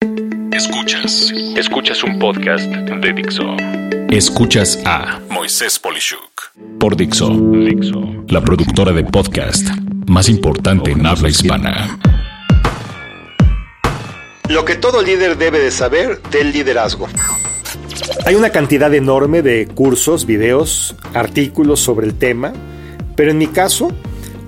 Escuchas. Escuchas un podcast de Dixo. Escuchas a Moisés Polishuk por Dixo. Dixo. La productora de podcast más importante en habla hispana. Lo que todo líder debe de saber del liderazgo. Hay una cantidad enorme de cursos, videos, artículos sobre el tema, pero en mi caso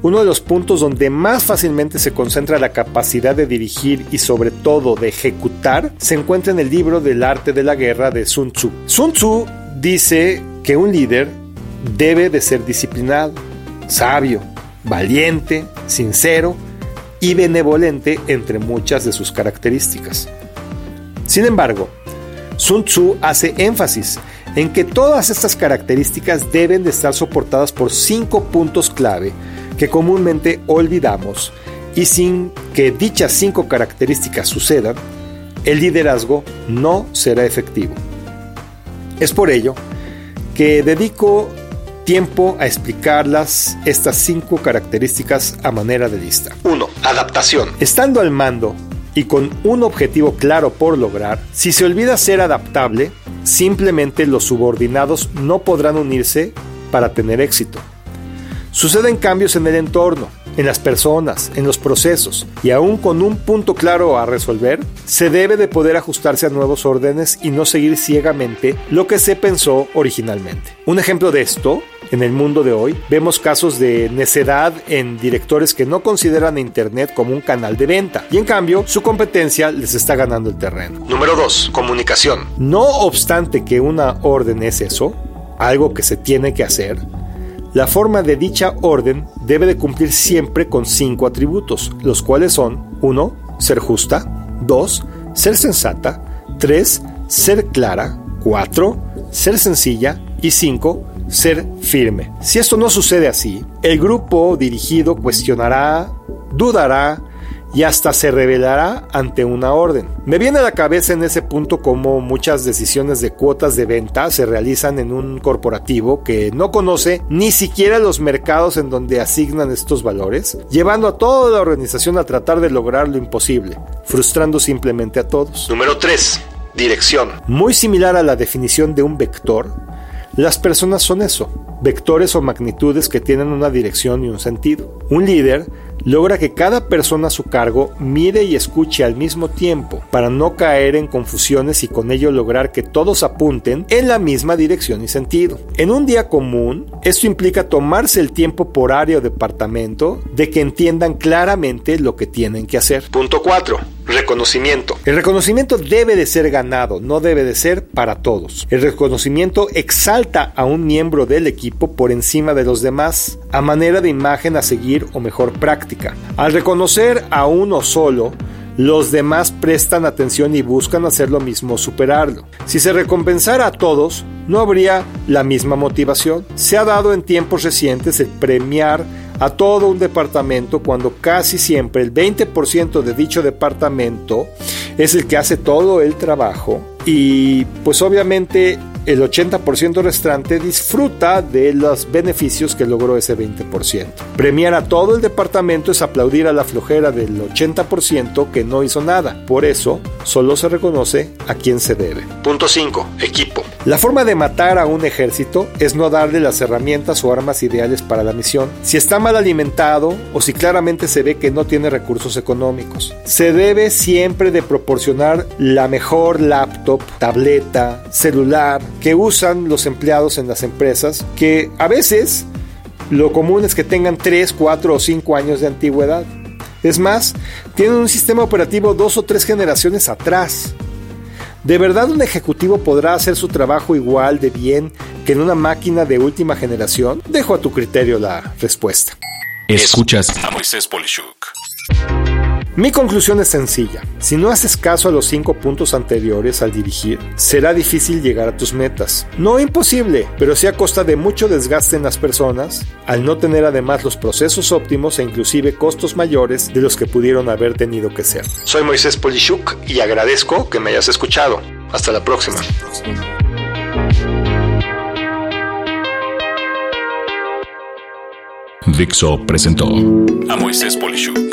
uno de los puntos donde más fácilmente se concentra la capacidad de dirigir y sobre todo de ejecutar se encuentra en el libro del arte de la guerra de Sun Tzu. Sun Tzu dice que un líder debe de ser disciplinado, sabio, valiente, sincero y benevolente entre muchas de sus características. Sin embargo, Sun Tzu hace énfasis en que todas estas características deben de estar soportadas por cinco puntos clave que comúnmente olvidamos y sin que dichas cinco características sucedan, el liderazgo no será efectivo. Es por ello que dedico tiempo a explicarlas estas cinco características a manera de lista. 1. Adaptación. Estando al mando y con un objetivo claro por lograr, si se olvida ser adaptable, simplemente los subordinados no podrán unirse para tener éxito. Suceden cambios en el entorno, en las personas, en los procesos, y aún con un punto claro a resolver, se debe de poder ajustarse a nuevos órdenes y no seguir ciegamente lo que se pensó originalmente. Un ejemplo de esto en el mundo de hoy, vemos casos de necedad en directores que no consideran a Internet como un canal de venta y en cambio su competencia les está ganando el terreno. Número 2. Comunicación. No obstante que una orden es eso, algo que se tiene que hacer, la forma de dicha orden debe de cumplir siempre con cinco atributos, los cuales son 1. Ser justa, 2. Ser sensata, 3. Ser clara, 4. Ser sencilla y 5. Ser firme. Si esto no sucede así, el grupo dirigido cuestionará, dudará, y hasta se revelará ante una orden. Me viene a la cabeza en ese punto como muchas decisiones de cuotas de venta se realizan en un corporativo que no conoce ni siquiera los mercados en donde asignan estos valores, llevando a toda la organización a tratar de lograr lo imposible, frustrando simplemente a todos. Número 3. Dirección. Muy similar a la definición de un vector, las personas son eso, vectores o magnitudes que tienen una dirección y un sentido. Un líder logra que cada persona a su cargo mire y escuche al mismo tiempo para no caer en confusiones y con ello lograr que todos apunten en la misma dirección y sentido. En un día común, esto implica tomarse el tiempo por área o departamento de que entiendan claramente lo que tienen que hacer. Punto 4. Reconocimiento. El reconocimiento debe de ser ganado, no debe de ser para todos. El reconocimiento exalta a un miembro del equipo por encima de los demás, a manera de imagen a seguir o mejor práctica. Al reconocer a uno solo, los demás prestan atención y buscan hacer lo mismo, superarlo. Si se recompensara a todos, no habría la misma motivación. Se ha dado en tiempos recientes el premiar a todo un departamento cuando casi siempre el 20% de dicho departamento es el que hace todo el trabajo y pues obviamente el 80% restante disfruta de los beneficios que logró ese 20%. Premiar a todo el departamento es aplaudir a la flojera del 80% que no hizo nada. Por eso, solo se reconoce a quien se debe. Punto 5. Equipo. La forma de matar a un ejército es no darle las herramientas o armas ideales para la misión. Si está mal alimentado o si claramente se ve que no tiene recursos económicos. Se debe siempre de proporcionar la mejor laptop, tableta, celular, que usan los empleados en las empresas, que a veces lo común es que tengan 3, 4 o 5 años de antigüedad. Es más, tienen un sistema operativo dos o tres generaciones atrás. ¿De verdad un ejecutivo podrá hacer su trabajo igual de bien que en una máquina de última generación? Dejo a tu criterio la respuesta. Escuchas a Moisés Polishuk. Mi conclusión es sencilla. Si no haces caso a los cinco puntos anteriores al dirigir, será difícil llegar a tus metas. No imposible, pero sí a costa de mucho desgaste en las personas, al no tener además los procesos óptimos e inclusive costos mayores de los que pudieron haber tenido que ser. Soy Moisés Polishuk y agradezco que me hayas escuchado. Hasta la próxima. Dixo presentó a Moisés Polishuk